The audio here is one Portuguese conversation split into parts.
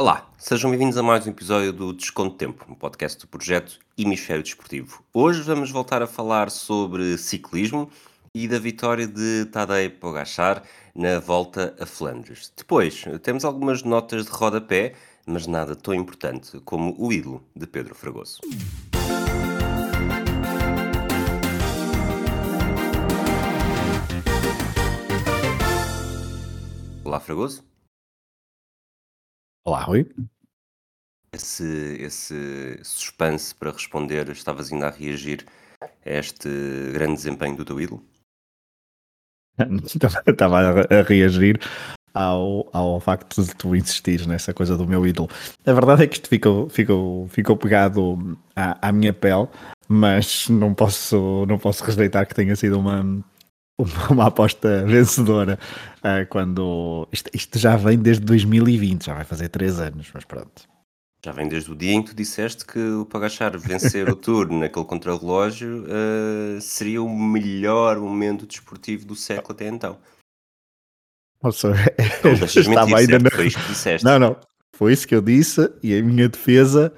Olá, sejam bem-vindos a mais um episódio do Desconto Tempo, um podcast do projeto Hemisfério Desportivo. Hoje vamos voltar a falar sobre ciclismo e da vitória de Tadej Pogacar na volta a Flandres. Depois, temos algumas notas de rodapé, mas nada tão importante como o ídolo de Pedro Fragoso. Olá, Fragoso. Olá, Rui. Esse, esse suspense para responder, estavas ainda a reagir a este grande desempenho do teu ídolo? Estava a reagir ao, ao facto de tu insistires nessa coisa do meu ídolo. A verdade é que isto ficou, ficou, ficou pegado à, à minha pele, mas não posso, não posso rejeitar que tenha sido uma, uma aposta vencedora uh, quando isto, isto, já vem desde 2020, já vai fazer 3 anos, mas pronto. Já vem desde o dia em que tu disseste que o Pagachar vencer o Tour naquele contrarrelógio uh, seria o melhor momento desportivo do século até então. Nossa, não, estava ainda na... foi isso que disseste. Não, não, foi isso que eu disse e a minha defesa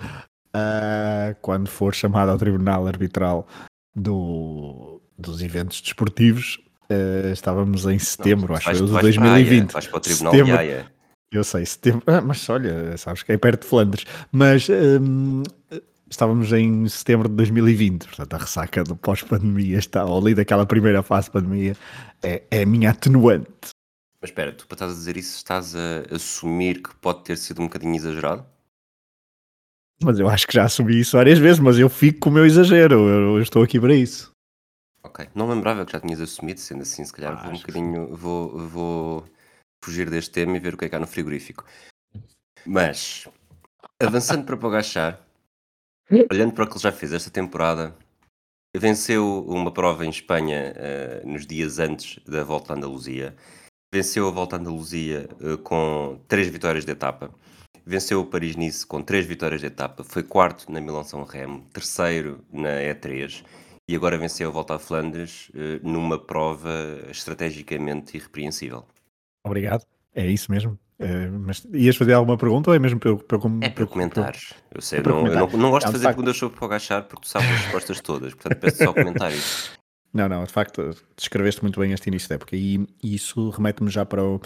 uh, quando for chamado ao tribunal arbitral do, dos eventos desportivos Uh, estávamos em setembro, não, acho que de 2020. Vais para o Tribunal setembro, de Haia. Eu sei, setembro. Ah, mas olha, sabes que é perto de Flandres. Mas um, estávamos em setembro de 2020, portanto a ressaca do pós-pandemia está, ali daquela primeira fase de pandemia, é, é a minha atenuante. Mas espera, tu para estás a dizer isso, estás a assumir que pode ter sido um bocadinho exagerado? Mas eu acho que já assumi isso várias vezes, mas eu fico com o meu exagero, eu, eu estou aqui para isso. Ok. Não lembrava que já tinhas assumido, sendo assim, se calhar ah, vou um bocadinho. Vou, vou fugir deste tema e ver o que é que há no frigorífico. Mas, avançando para Pogachar, olhando para o que ele já fez esta temporada, venceu uma prova em Espanha uh, nos dias antes da volta à Andaluzia. Venceu a volta à Andaluzia uh, com três vitórias de etapa. Venceu o Paris-Nice com três vitórias de etapa. Foi quarto na Milão-São Remo, terceiro na E3 e agora venceu a volta a Flandres uh, numa prova estrategicamente irrepreensível. Obrigado, é isso mesmo. Uh, mas ias fazer alguma pergunta ou é mesmo para, para, para, é para comentares? Eu sei, é não, eu não, não, gosto de fazer perguntas sobre o agachar porque tu sabes as respostas todas, portanto peço só comentários. Não, não, de facto, descreveste muito bem este início da época e isso remete-me já para o,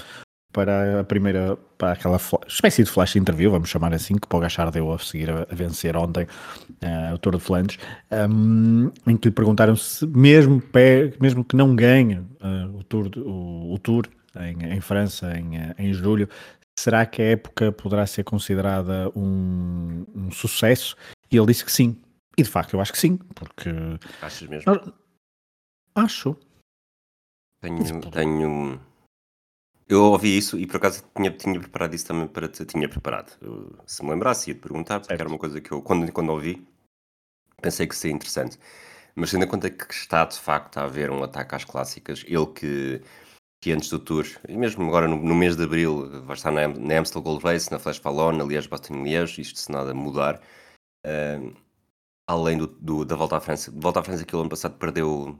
para a primeira, para aquela espécie de flash interview, vamos chamar assim, que Pogachar deu a seguir a, a vencer ontem uh, o Tour de Flandres, um, em que lhe perguntaram se mesmo, pé, mesmo que não ganhe uh, o Tour, o, o tour em, em, França em, eh, em julho, será que a época poderá ser considerada um, um sucesso? E ele disse que sim. E de facto eu acho que sim, porque... Achas mesmo? Acho. Tenho, tenho eu ouvi isso e por acaso tinha, tinha preparado isso também para te, tinha preparado. Eu, se me lembrasse, ia te perguntar, porque era uma coisa que eu, quando, quando ouvi, pensei que seria interessante. Mas tendo em conta que está de facto a haver um ataque às clássicas, ele que, que antes do Tour, e mesmo agora no, no mês de Abril, vai estar na, na Amstel Gold Race, na Flash Fallon, na Liège Bastogne Liège, isto se nada mudar. Uh, além do, do, da Volta à França. Volta à França que ano passado perdeu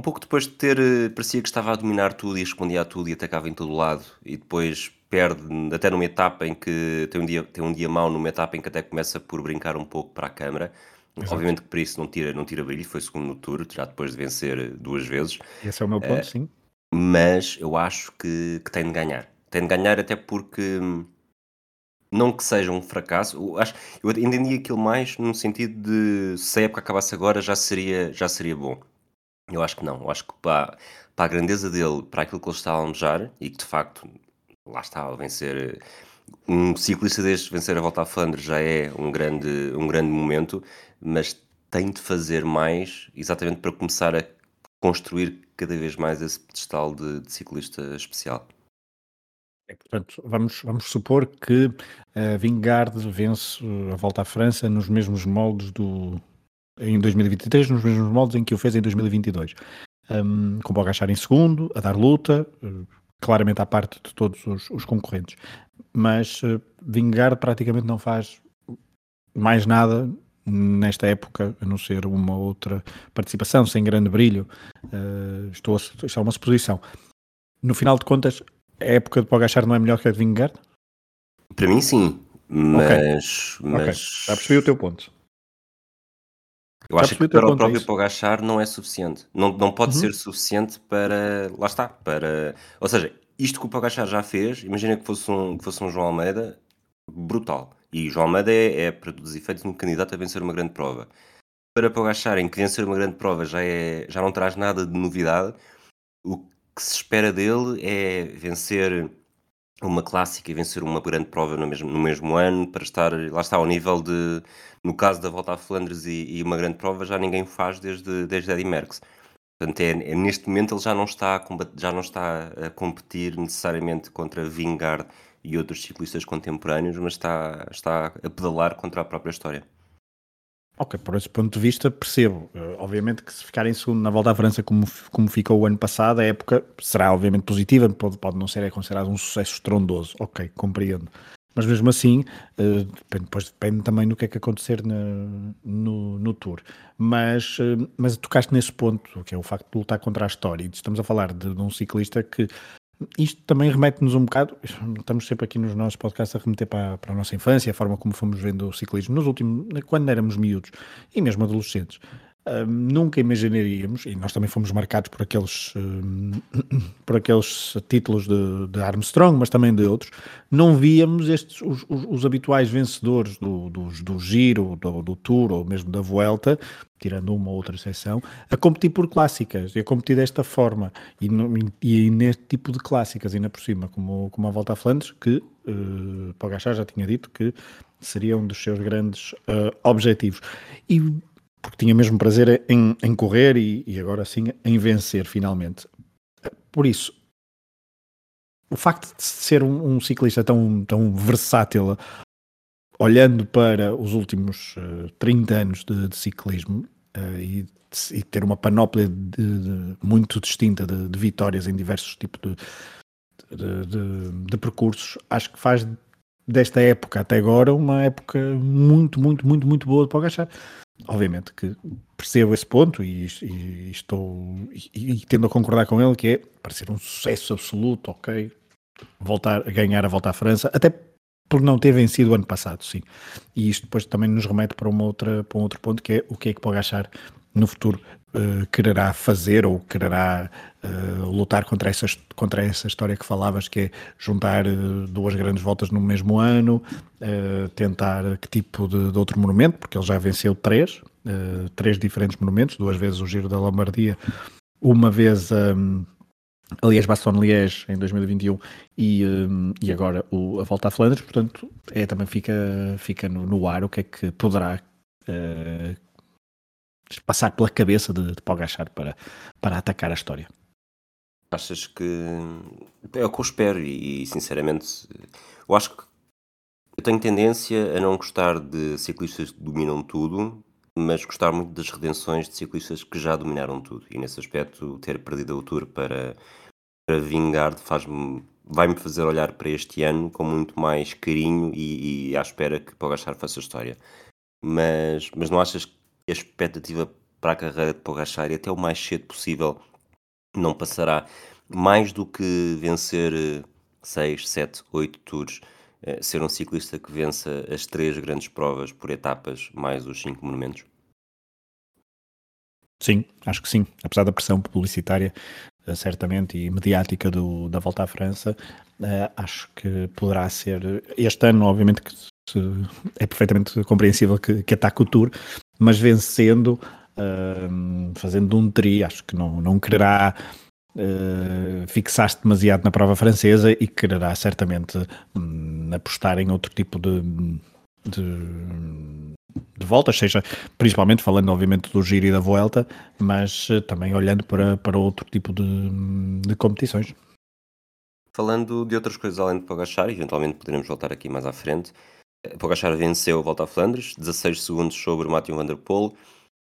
um pouco depois de ter, eh, parecia que estava a dominar tudo e respondia a tudo e atacava em todo lado e depois perde, até numa etapa em que tem um dia, tem um dia mau, numa etapa em que até começa por brincar um pouco para a câmara. Exato. Obviamente que para isso não tira, não tira brilho, foi segundo no Tour, já depois de vencer duas vezes. Esse é o meu ponto, uh, sim. Mas eu acho que, que tem de ganhar. Tem de ganhar até porque não que seja um fracasso, eu, acho, eu entendi aquilo mais no sentido de se a época acabasse agora já seria, já seria bom. Eu acho que não. Eu acho que para, para a grandeza dele, para aquilo que ele está a almejar, e que de facto, lá está, vencer. Um ciclista deste vencer a volta à Flandres já é um grande, um grande momento, mas tem de fazer mais exatamente para começar a construir cada vez mais esse pedestal de, de ciclista especial. É, portanto, vamos, vamos supor que a Vingard vence a volta à França nos mesmos moldes do, em 2023 nos mesmos moldes em que o fez em 2022. Um, com o Bogachar em segundo, a dar luta, uh, claramente à parte de todos os, os concorrentes. Mas uh, Vingard praticamente não faz mais nada nesta época, a não ser uma outra participação, sem grande brilho. Uh, estou a, isto é uma suposição. No final de contas, a época de Pogachar não é melhor que a de Vingard? Para mim, sim, mas. Ok, mas... já percebi o teu ponto. Eu Já acho que para o próprio. Pogachar não é suficiente. Não, não pode Uhum. ser suficiente para. Lá está. Para... Ou seja, isto que o Pogachar já fez, imagina que fosse um, que fosse um João Almeida, brutal. E João Almeida é, é, para todos os efeitos, um candidato a vencer uma grande prova. Para Pogachar, em que vencer uma grande prova já, é, já não traz nada de novidade, o que se espera dele é vencer uma clássica e vencer uma grande prova no mesmo, no mesmo ano para estar, lá está, ao nível de, no caso da volta a Flandres e, e uma grande prova, já ninguém faz desde, desde Eddy Merckx. Portanto, é, é- neste momento ele já não, está a já não está a competir necessariamente contra Vingard e outros ciclistas contemporâneos, mas está, está a pedalar contra a própria história. Ok, por esse ponto de vista percebo. Eh, obviamente que se ficar em segundo na volta à França como, como ficou o ano passado, a época será obviamente positiva, pode, pode não ser é considerado um sucesso estrondoso. Ok, compreendo. Mas mesmo assim, eh, depois depende também do que é que acontecer na- no, no Tour. Mas, eh, mas tocaste nesse ponto, que é o facto de lutar contra a história. E estamos a falar de, de um ciclista que isto também remete-nos um bocado, estamos sempre aqui nos nossos podcasts a remeter para, para a nossa infância, a forma como fomos vendo o ciclismo nos últimos, quando éramos miúdos e mesmo adolescentes. Nunca imaginaríamos, e nós também fomos marcados por aqueles, hum, por aqueles títulos de, de Armstrong, mas também de outros, não víamos estes, os, os- os habituais vencedores do, dos- do Giro, do, do Tour ou mesmo da Vuelta, tirando uma ou outra exceção, a competir por clássicas e a competir desta forma e, no- e neste tipo de clássicas, ainda por cima, como, como a Volta a Flandres, que uh, já tinha dito que seria um dos seus grandes eh, objetivos. E porque tinha mesmo prazer em, em correr e, e agora sim em vencer finalmente. Por isso, o facto de ser um, um ciclista tão, tão versátil, olhando para os últimos eh, 30 anos de, de ciclismo eh, e, de- e ter uma panóplia de- muito distinta de, vitórias em diversos tipos de, percursos, acho que faz desta época até agora uma época muito, muito, muito, muito boa de Pogachar. Obviamente que percebo esse ponto e, e estou e, e tendo a concordar com ele que é para ser um sucesso absoluto, ok, voltar a ganhar a volta à França, até por não ter vencido o ano passado, sim. E isto depois também nos remete para, uma outra, para um outro ponto que é o que é que Pogachar no futuro eh, quererá fazer ou quererá eh, lutar contra essa, contra essa história que falavas, que é juntar eh, duas grandes voltas no mesmo ano, tentar que tipo de, de outro monumento, porque ele já venceu três, três diferentes monumentos, duas vezes o Giro da Lombardia, uma vez um, a Liège-Bastogne-Liège em 2021 e, um, e agora o, a volta a Flandres, portanto é, também fica, fica no, no ar o que é que poderá eh, passar pela cabeça de, de Pogachar para, para atacar a história. Achas que é o que eu espero e, sinceramente eu acho que eu tenho tendência a não gostar de ciclistas que dominam tudo, mas gostar muito das redenções de ciclistas que já dominaram tudo. E nesse aspecto, ter perdido o Tour para, para Vingard faz-me, vai-me fazer olhar para este ano com muito mais carinho e, e à espera que Pogachar faça história. Mas, mas não achas que a expectativa para a carreira de Pogachar e até o mais cedo possível não passará mais do que vencer 6, 7, 8 tours, eh, ser um ciclista que vença as três grandes provas por etapas, mais os cinco monumentos? Sim, acho que sim. Apesar da pressão publicitária, eh, certamente, e mediática do, da Volta à França, eh, acho que poderá ser. Este ano, obviamente, que é perfeitamente compreensível que, que ataque o Tour, mas vencendo, ehm, fazendo um tri, acho que não, não quererá eh, fixar-se demasiado na prova francesa e quererá certamente hum, apostar em outro tipo de, de, de voltas, seja principalmente falando obviamente do Giro e da Vuelta, mas eh, também olhando para, para outro tipo de, de competições. Falando de outras coisas além de Pogachar, eventualmente poderemos voltar aqui mais à frente. Pogachar venceu a Volta a Flandres, 16 segundos sobre Matthew Van Der Poel.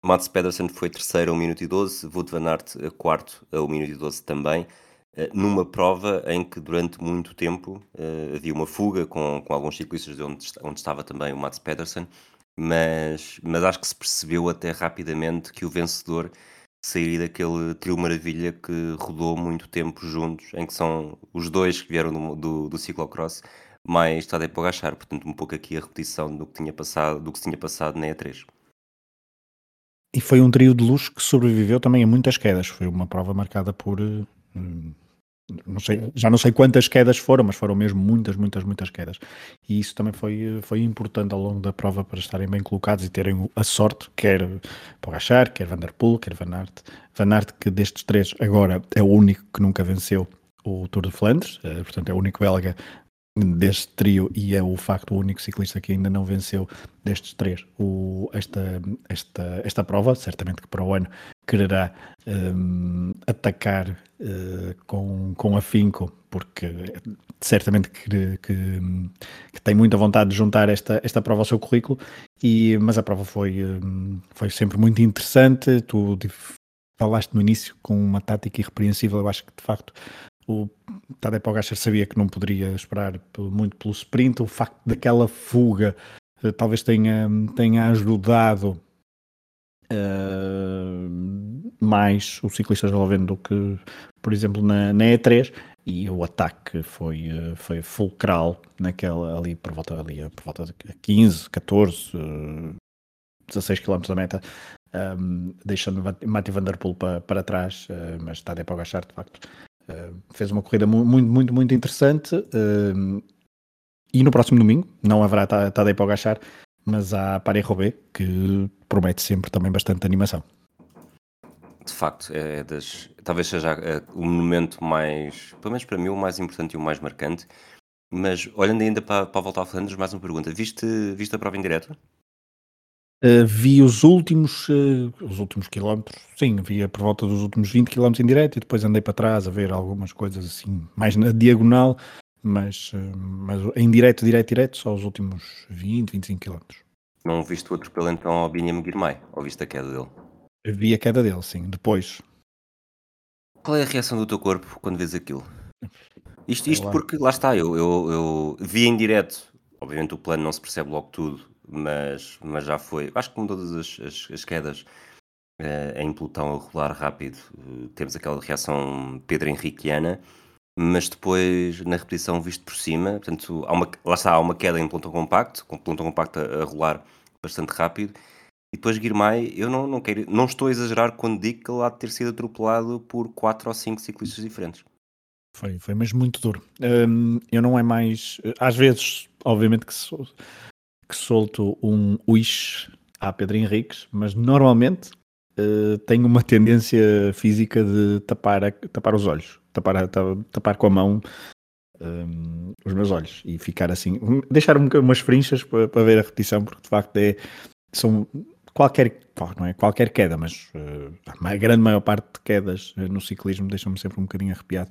Mats Pedersen foi terceiro a 1 minuto e 12, Wout van Aert quarto a 1 minuto e 12 também, eh, numa prova em que durante muito tempo eh, havia uma fuga com, com alguns ciclistas de onde, onde estava também o Mats Pedersen, mas, mas acho que se percebeu até rapidamente que o vencedor sairia daquele trio maravilha que rodou muito tempo juntos, em que são os dois que vieram do, do, do ciclocross, mais Tadej Pogacar, portanto um pouco aqui a repetição do que tinha passado, do que se tinha passado na E3. E foi um trio de luxo que sobreviveu também a muitas quedas. Foi uma prova marcada por hum, não sei, já não sei quantas quedas foram, mas foram mesmo muitas, muitas, muitas quedas. E isso também foi, foi importante ao longo da prova para estarem bem colocados e terem a sorte, quer Pogacar, quer Van Der Poel, quer Van Aert. Van Aert que destes três agora é o único que nunca venceu o Tour de Flandres, eh, portanto é o único belga deste trio e é o facto o único ciclista que ainda não venceu destes três. O, esta, esta, esta prova, certamente que para o ano quererá um, atacar uh, com, com afinco, porque certamente que, que, que, tem muita vontade de juntar esta, esta prova ao seu currículo, e, mas a prova foi, um, foi sempre muito interessante, tu falaste no início com uma tática irrepreensível, eu acho que de facto o Tadej Pogacar sabia que não poderia esperar muito pelo sprint. O facto daquela fuga uh, talvez tenha, tenha ajudado uh, mais o ciclista esloveno do que, por exemplo, na, na E3. E o ataque foi, uh, foi fulcral naquela ali por volta, ali, por volta de 15, 14, 16 km da meta. Um, deixando Mati Van Der Poel para, para trás, mas Tadej Pogacar de facto Uh, fez uma corrida muito, muito, muito interessante. Uh, e no próximo domingo não haverá Tadej Pogacar, mas há Paris-Roubaix, que promete sempre também bastante animação. De facto, é das, talvez seja é, o momento mais, pelo menos para mim, o mais importante e o mais marcante. Mas olhando ainda para, para a volta Flandres, mais uma pergunta. Viste, viste a prova em direto? Uh, vi os últimos, uh, os últimos quilómetros, sim, via por volta dos últimos 20 quilómetros em direto e depois andei para trás a ver algumas coisas assim, mais na diagonal, mas, uh, mas em direto, direto, direto, só os últimos 20, 25 quilómetros. Não viste o atropelo então ao Binyam Girmay? Ou viste a queda dele? Vi a queda dele, sim, depois. Qual é a reação do teu corpo quando vês aquilo? Isto, isto porque, lá está, eu, eu, eu vi em direto, obviamente o plano não se percebe logo tudo, mas, mas já foi. Acho que com todas as, as, as quedas uh, em pelotão a rolar rápido, uh, temos aquela reação Pedro Henriqueana, mas depois na repetição visto por cima, portanto, há uma, lá está, há uma queda em pelotão compacto, com pelotão compacto a, a rolar bastante rápido. E depois Guirmay, eu não, não, quero, não estou a exagerar quando digo que ele há de ter sido atropelado por quatro ou cinco ciclistas diferentes. Foi, foi mesmo muito duro. Um, eu não é mais. Às vezes, obviamente que sou, que solto um wish à Pedro Henriques, mas normalmente uh, tenho uma tendência física de tapar, a, tapar os olhos, tapar, a, tapar com a mão um, eh, os meus olhos e ficar assim, deixar um, umas frinchas para, para, ver a repetição, porque de facto é, são qualquer, não é qualquer queda, mas uh, a grande maior parte de quedas no ciclismo deixam-me sempre um bocadinho arrepiado.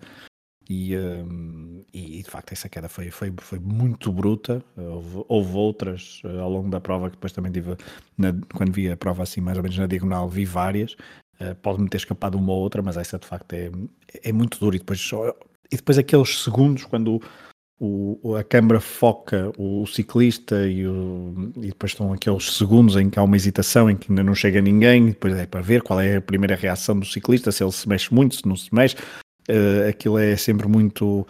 E, um, e, de facto essa queda foi, foi, foi muito bruta. Houve, houve outras uh, ao longo da prova que depois também tive, na, quando vi a prova assim mais ou menos na diagonal, vi várias. Uh, Pode-me ter escapado uma ou outra, mas essa de facto é, é muito dura. E depois, só, e depois aqueles segundos quando o, a câmara foca o, o ciclista e, o, e, depois estão aqueles segundos em que há uma hesitação, em que ainda não chega ninguém, depois é para ver qual é a primeira reação do ciclista, se ele se mexe muito, se não se mexe, uh, aquilo é sempre muito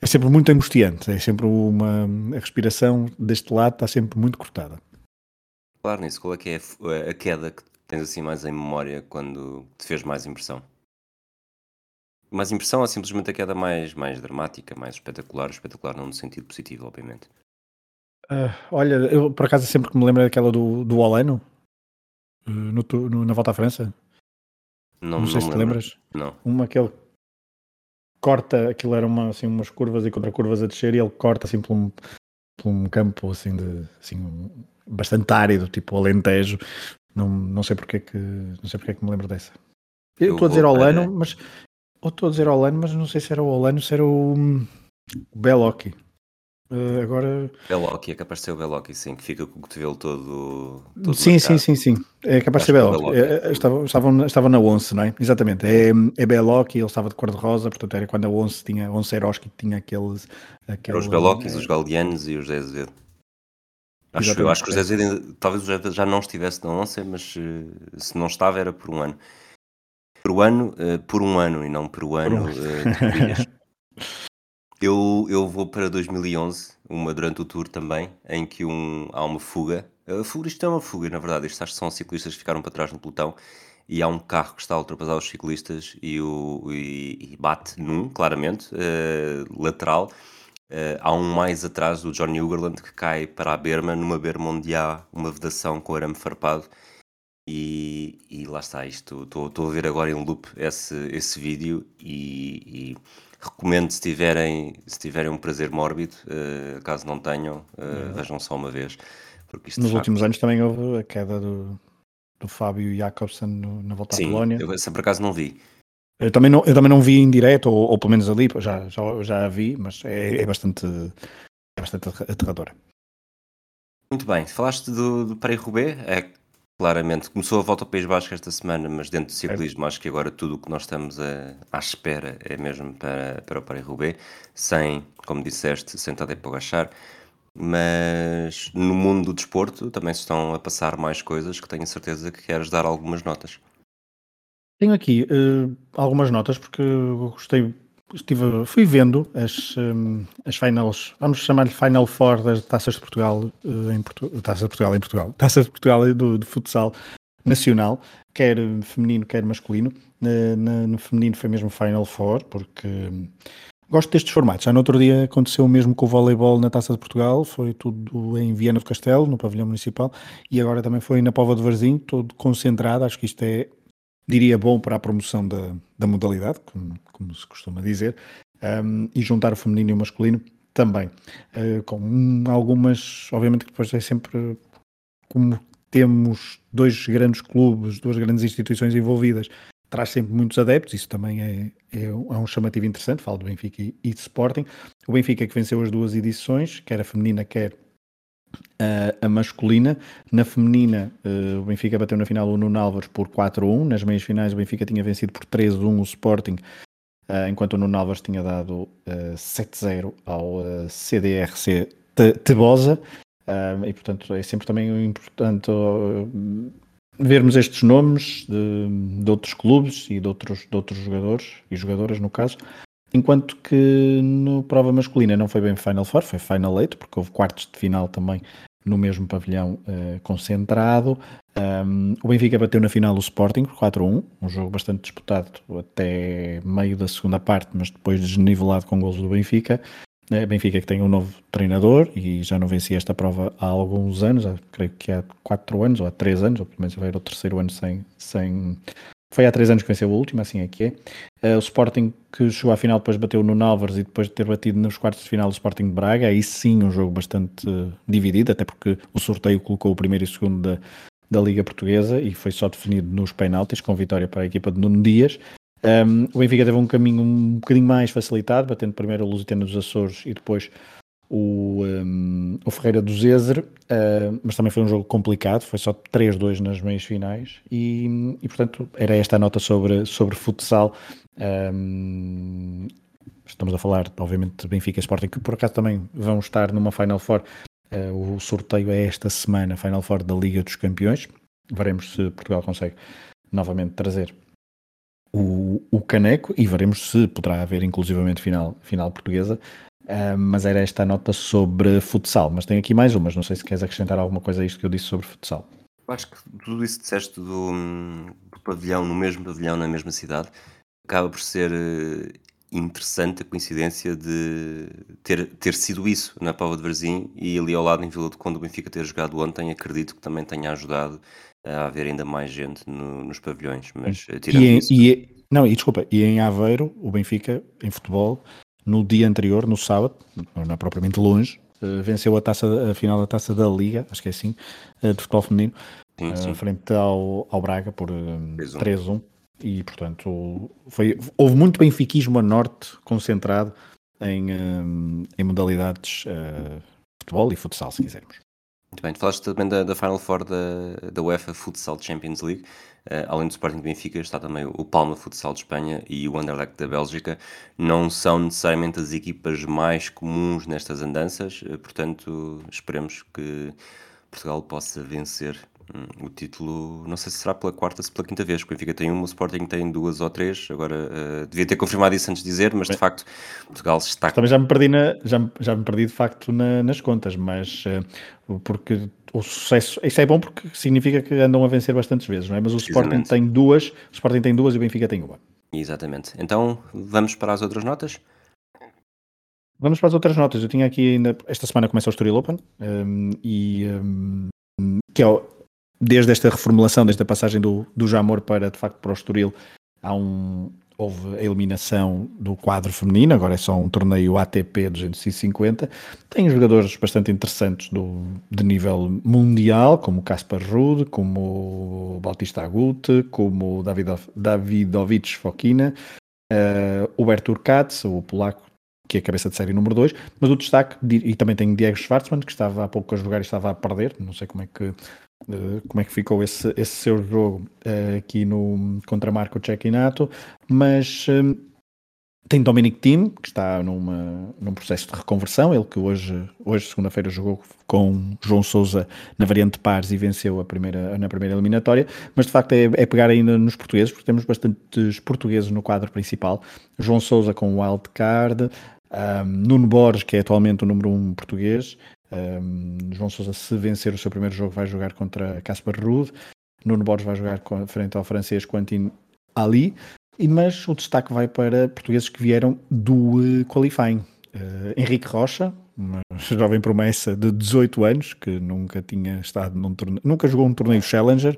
é sempre muito angustiante, é sempre uma a respiração deste lado está sempre muito cortada. Claro nisso, qual é que é a queda que tens assim mais em memória quando te fez mais impressão? Mais impressão ou simplesmente a queda mais, mais dramática, mais espetacular, espetacular não no sentido positivo, obviamente. Uh, olha, eu por acaso sempre que me lembro daquela do, do Olano, uh, no, no, na volta à França. Não, não sei não se te lembras. Não. Uma que ele corta, aquilo era uma, assim, umas curvas e contra curvas a descer e ele corta assim por um, por um campo assim de assim, bastante árido, tipo Alentejo. Não, não sei porque é que não sei porque é que me lembro dessa. Eu estou a dizer Olano, mas ou estou a dizer Olano, mas não sei se era o Olano, se era o, o Belocchi. Uh, agora. Belocchi, é capaz de ser o Belocchi, sim, que fica com o cotovelo todo. todo sim, sim, sim, sim. É capaz de ser Belocchi. É, estava, estava, estava na Once, não é? Exatamente. É, é Belocchi, ele estava de cor-de-rosa, portanto era quando a Once tinha, Once Eroski tinha aqueles. aquele, os Belockis, é... os Galdianos e os Zé Azevedo. Acho, eu acho que o Zé Azevedo, talvez Zé já não estivesse na Once, mas se não estava era por um ano. Por um ano, por um ano e não por um ano. Por um. Eu, eu vou para 2011, uma durante o tour também, em que um, há uma fuga. A isto é uma fuga, na verdade. Que são ciclistas que ficaram para trás no pelotão e há um carro que está a ultrapassar os ciclistas e, o, e, e bate num, claramente, uh, lateral. Uh, há um mais atrás do Johnny Ugerland que cai para a berma, numa berma onde há uma vedação com arame farpado. E, e lá está, isto estou a ver agora em loop esse, esse vídeo e, e recomendo se tiverem, se tiverem um prazer mórbido, uh, caso não tenham, uh, vejam só uma vez. Porque Nos últimos anos também houve a queda do, do Fábio Jacobsen no, na volta Sim, à Polónia. Eu, essa por acaso não vi. Eu também não, eu também não vi em direto, ou, ou pelo menos ali, já, já, já a vi, mas é, é bastante, é bastante aterradora. Muito bem, falaste do, do Paris-Roubaix, é claramente, começou a volta ao País Basco esta semana, mas dentro do ciclismo é. acho que agora tudo o que nós estamos a, à espera é mesmo para, para o Paris-Roubaix, sem, como disseste, sem Tadej Pogacar, mas no mundo do desporto também se estão a passar mais coisas que tenho certeza que queres dar algumas notas. Tenho aqui uh, algumas notas porque gostei, estive, fui vendo as, um, as finals, vamos chamar-lhe Final Four das Taças de Portugal, uh, em Portu Taça de Portugal em Portugal, Taças de Portugal do, de futsal nacional, quer feminino, quer masculino. Uh, na, no feminino foi mesmo Final Four, porque um, gosto destes formatos. Já no outro dia aconteceu o mesmo com o voleibol na Taça de Portugal, foi tudo em Viana do Castelo, no pavilhão municipal, e agora também foi na Pova de Varzim, todo concentrado. Acho que isto é diria bom para a promoção da, da modalidade, como, como, se costuma dizer, um, e juntar o feminino e o masculino também. Uh, com algumas, obviamente que depois é sempre como temos dois grandes clubes, duas grandes instituições envolvidas, traz sempre muitos adeptos, isso também é, é, é um chamativo interessante, falo do Benfica e, e de Sporting. O Benfica que venceu as duas edições, quer a feminina, quer a, masculina. Na feminina, uh, o Benfica bateu na final o Nuno Álvares por 4-1. Nas meias finais, o Benfica tinha vencido por 3-1 o Sporting, uh, enquanto o Nuno Álvares tinha dado uh, eh, 7-0 ao CDRC Tebosa. e portanto, é sempre também importante vermos estes nomes de, de, outros clubes e de outros, de outros jogadores e jogadoras, no caso. Enquanto que no prova masculina não foi bem Final Four, foi Final Eight, porque houve quartos de final também no mesmo pavilhão uh, concentrado. Um, o Benfica bateu na final o Sporting por 4-1, um jogo bastante disputado até meio da segunda parte, mas depois desnivelado com gols do Benfica. Uh, Benfica que tem um novo treinador e já não vencia esta prova há alguns anos, creio que há 4 anos ou há 3 anos, ou pelo menos vai o terceiro ano sem, sem, foi há três anos que venceu o último, assim é que é. Uh, o Sporting que chegou à final depois bateu no Nalvers e depois de ter batido nos quartos de final o Sporting de Braga, aí sim um jogo bastante uh, dividido, até porque o sorteio colocou o primeiro e o segundo da, da Liga Portuguesa e foi só definido nos penaltis, com vitória para a equipa de Nuno Dias. Um, o Benfica teve um caminho um bocadinho mais facilitado, batendo primeiro o Lusitano dos Açores e depois o, um, o Ferreira do Zezer, uh, mas também foi um jogo complicado, foi só 3-2 nas meias finais e, e, portanto era esta a nota sobre, sobre futsal. Um, estamos a falar, obviamente, de Benfica e Sporting, que por acaso também vão estar numa Final Four. Uh, o sorteio é esta semana, Final Four da Liga dos Campeões. Veremos se Portugal consegue novamente trazer o, o caneco e veremos se poderá haver inclusivamente final, final portuguesa. Uh, mas era esta a nota sobre futsal. Mas tem aqui mais umas, não sei se queres acrescentar alguma coisa a isto que eu disse sobre futsal. Eu acho que tudo isso que disseste do, do, pavilhão, no mesmo pavilhão, na mesma cidade, acaba por ser uh, interessante a coincidência de ter, ter sido isso na Pova de Varzim e ali ao lado em Vila do Conde o Benfica ter jogado ontem, acredito que também tenha ajudado a haver ainda mais gente no, nos pavilhões. Mas, eh, e, isso... e, não, e desculpa, e em Aveiro, o Benfica, em futebol, no dia anterior, no sábado, não é propriamente longe, uh, venceu a, taça, a final da taça da Liga, acho que é assim, uh, de futebol feminino, sim, sim. Uh, frente ao, ao Braga por 3-1. E portanto foi, houve muito benfiquismo a norte concentrado em, em modalidades de futebol e futsal, se quisermos. Muito bem, tu falaste também da, da Final Four da, da UEFA Futsal Champions League. Uh, além do Sporting de Benfica, está também o Palma Futsal de Espanha e o Anderlecht da Bélgica. Não são necessariamente as equipas mais comuns nestas andanças, uh, portanto, esperemos que Portugal possa vencer Hum, o título, não sei se será pela quarta, se pela quinta vez, porque o Benfica tem uma, o Sporting tem duas ou três, agora uh, devia ter confirmado isso antes de dizer, mas de facto Portugal está... Também já me perdi, na, já, já me perdi de facto na, nas contas, mas uh, porque o sucesso, isso é bom porque significa que andam a vencer bastantes vezes, não é? Mas o Sporting tem duas, o Sporting tem duas e o Benfica tem uma. Exatamente. Então, vamos para as outras notas? Vamos para as outras notas. Eu tinha aqui ainda, esta semana começa o Estoril Open um, e um, que é desde esta reformulação, desde a passagem do, do Jamor para de facto para o Estoril, há um, houve a eliminação do quadro feminino, agora é só um torneio ATP 250. Tem jogadores bastante interessantes do, de nível mundial, como Kaspar Ruud, como Bautista Agut, como David, Davidovic Fokina, uh, Hubert Urkatz, o polaco que é a cabeça de série número 2, mas o destaque, e também tem Diego Schwartzman, que estava há pouco a jogar e estava a perder, não sei como é que eh, como é que ficou esse, esse seu jogo uh, aqui no, contra Marco Cecchinato, mas um, tem Dominic Thiem, que está numa, num processo de reconversão, ele que hoje, hoje segunda-feira, jogou com João Sousa na variante pares e venceu a primeira, na primeira eliminatória, mas de facto é, é pegar ainda nos portugueses, porque temos bastantes portugueses no quadro principal, João Sousa com o wild card, um, Nuno Borges, que é atualmente o número um português, um, João Sousa, se vencer o seu primeiro jogo, vai jogar contra Caspar Ruud. Nuno Borges vai jogar frente ao francês Quentin Ali. E, mas o destaque vai para portugueses que vieram do uh, qualifying. Uh, Henrique Rocha, uma jovem promessa de 18 anos, que nunca tinha estado num torneio, nunca jogou um torneio Challenger,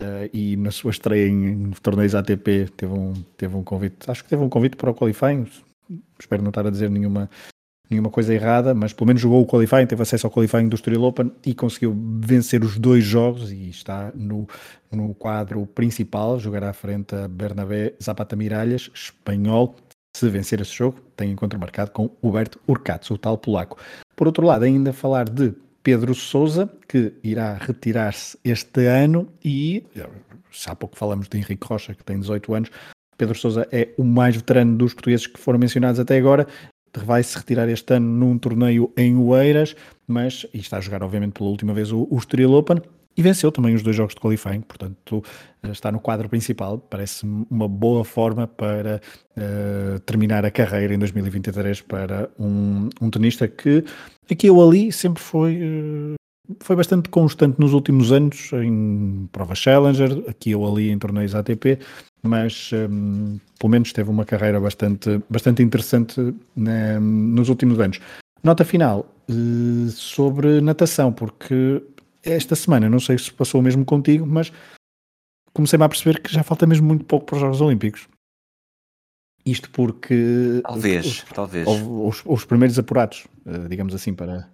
Uh, e na sua estreia em, torneios ATP teve um, teve um convite, acho que teve um convite para o qualifying, espero não estar a dizer nenhuma, nenhuma coisa errada, mas pelo menos jogou o qualifying, teve acesso ao qualifying do Estoril Open e conseguiu vencer os dois jogos e está no, no quadro principal, jogará à frente a Bernabé Zapata Miralhas, espanhol, se vencer esse jogo, tem encontro marcado com Huberto Urcatz, o tal polaco. Por outro lado, ainda falar de Pedro Souza, que irá retirar-se este ano e, já há pouco falamos de Henrique Rocha, que tem 18 anos, Pedro Souza é o mais veterano dos portugueses que foram mencionados até agora vai se retirar este ano num torneio em Oeiras, mas e está a jogar obviamente pela última vez o, o Estoril Open e venceu também os dois jogos de qualifying, portanto está no quadro principal, parece uma boa forma para uh, terminar a carreira em 2023 para um, um tenista que aqui ou ali sempre foi uh, foi bastante constante nos últimos anos em prova Challenger, aqui ou ali em torneios ATP, mas um, pelo menos teve uma carreira bastante, bastante interessante né, nos últimos anos. Nota final uh, sobre natação, porque esta semana, não sei se passou o mesmo contigo, mas comecei-me a perceber que já falta mesmo muito pouco para os Jogos Olímpicos. Isto porque. Talvez, os, talvez. Os, os, primeiros apurados, uh, digamos assim, para.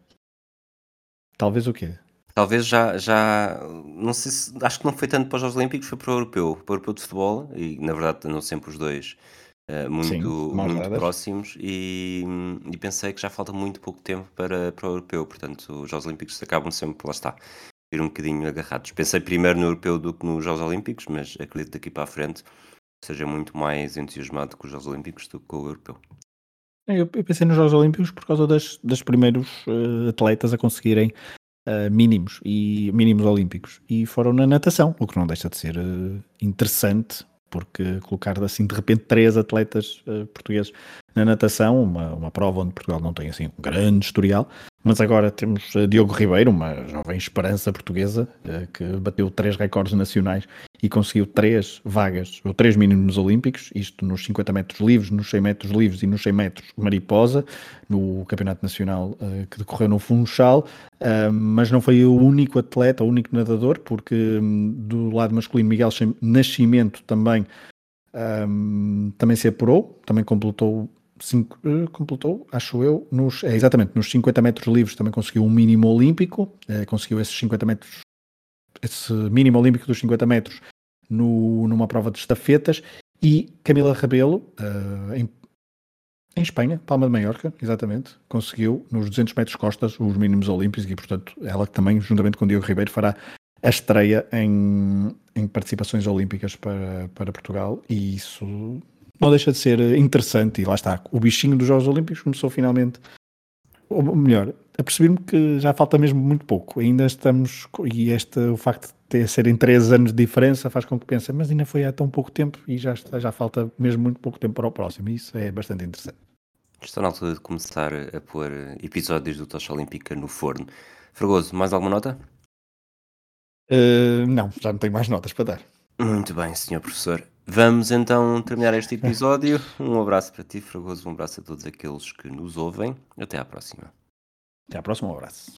Talvez o quê? Talvez já, já não sei se, acho que não foi tanto para os Jogos Olímpicos, foi para o Europeu, para o Europeu de Futebol, e na verdade andam sempre os dois uh, muito, Sim, muito próximos, e, e, pensei que já falta muito pouco tempo para, para o Europeu, portanto os Jogos Olímpicos acabam sempre, lá está, ir um bocadinho agarrados. Pensei primeiro no Europeu do que nos Jogos Olímpicos, mas acredito daqui para a frente seja muito mais entusiasmado com os Jogos Olímpicos do que com o Europeu. Eu, eu pensei nos Jogos Olímpicos por causa das, das primeiros uh, atletas a conseguirem uh, mínimos e mínimos olímpicos. E foram na natação, o que não deixa de ser uh, interessante porque colocar assim de repente três atletas portugueses na natação, uma, uma prova onde Portugal não tem assim um grande historial, mas agora temos uh, Diogo Ribeiro, uma jovem esperança portuguesa, uh, que bateu três recordes nacionais e conseguiu três vagas, ou três mínimos olímpicos, isto nos 50 metros livres, nos 100 metros livres e nos 100 metros mariposa, no Campeonato Nacional uh, que decorreu no Funchal, mas não foi o único atleta, o único nadador, porque um, do lado masculino Miguel Nascimento também um, também se apurou, também completou cinco, uh, completou, acho eu, nos, é, exatamente, nos 50 metros livres também conseguiu um mínimo olímpico, uh, conseguiu esses 50 metros, esse mínimo olímpico dos 50 metros no, numa prova de estafetas. E Camila Rabelo, uh, em, em Espanha, Palma de Maiorca, exatamente, conseguiu nos 200 metros costas os mínimos olímpicos e, portanto, ela também, juntamente com Diogo Ribeiro, fará a estreia em, em participações olímpicas para, para Portugal. E isso não deixa de ser interessante e lá está, o bichinho dos Jogos Olímpicos começou finalmente ou melhor, apercebi-me que já falta mesmo muito pouco. Ainda estamos, e este, o facto de ter, serem três anos de diferença faz com que pense, mas ainda foi há tão pouco tempo e já, está, já falta mesmo muito pouco tempo para o próximo. E isso é bastante interessante. Está na altura de começar a pôr episódios do Tocha Olímpica no forno. Fragoso, mais alguma nota? Uh, não, já não tenho mais notas para dar. Muito bem, senhor professor. Vamos então terminar este episódio. Um abraço para ti, Fragoso. Um abraço a todos aqueles que nos ouvem. Até à próxima. Até à próxima, um abraço.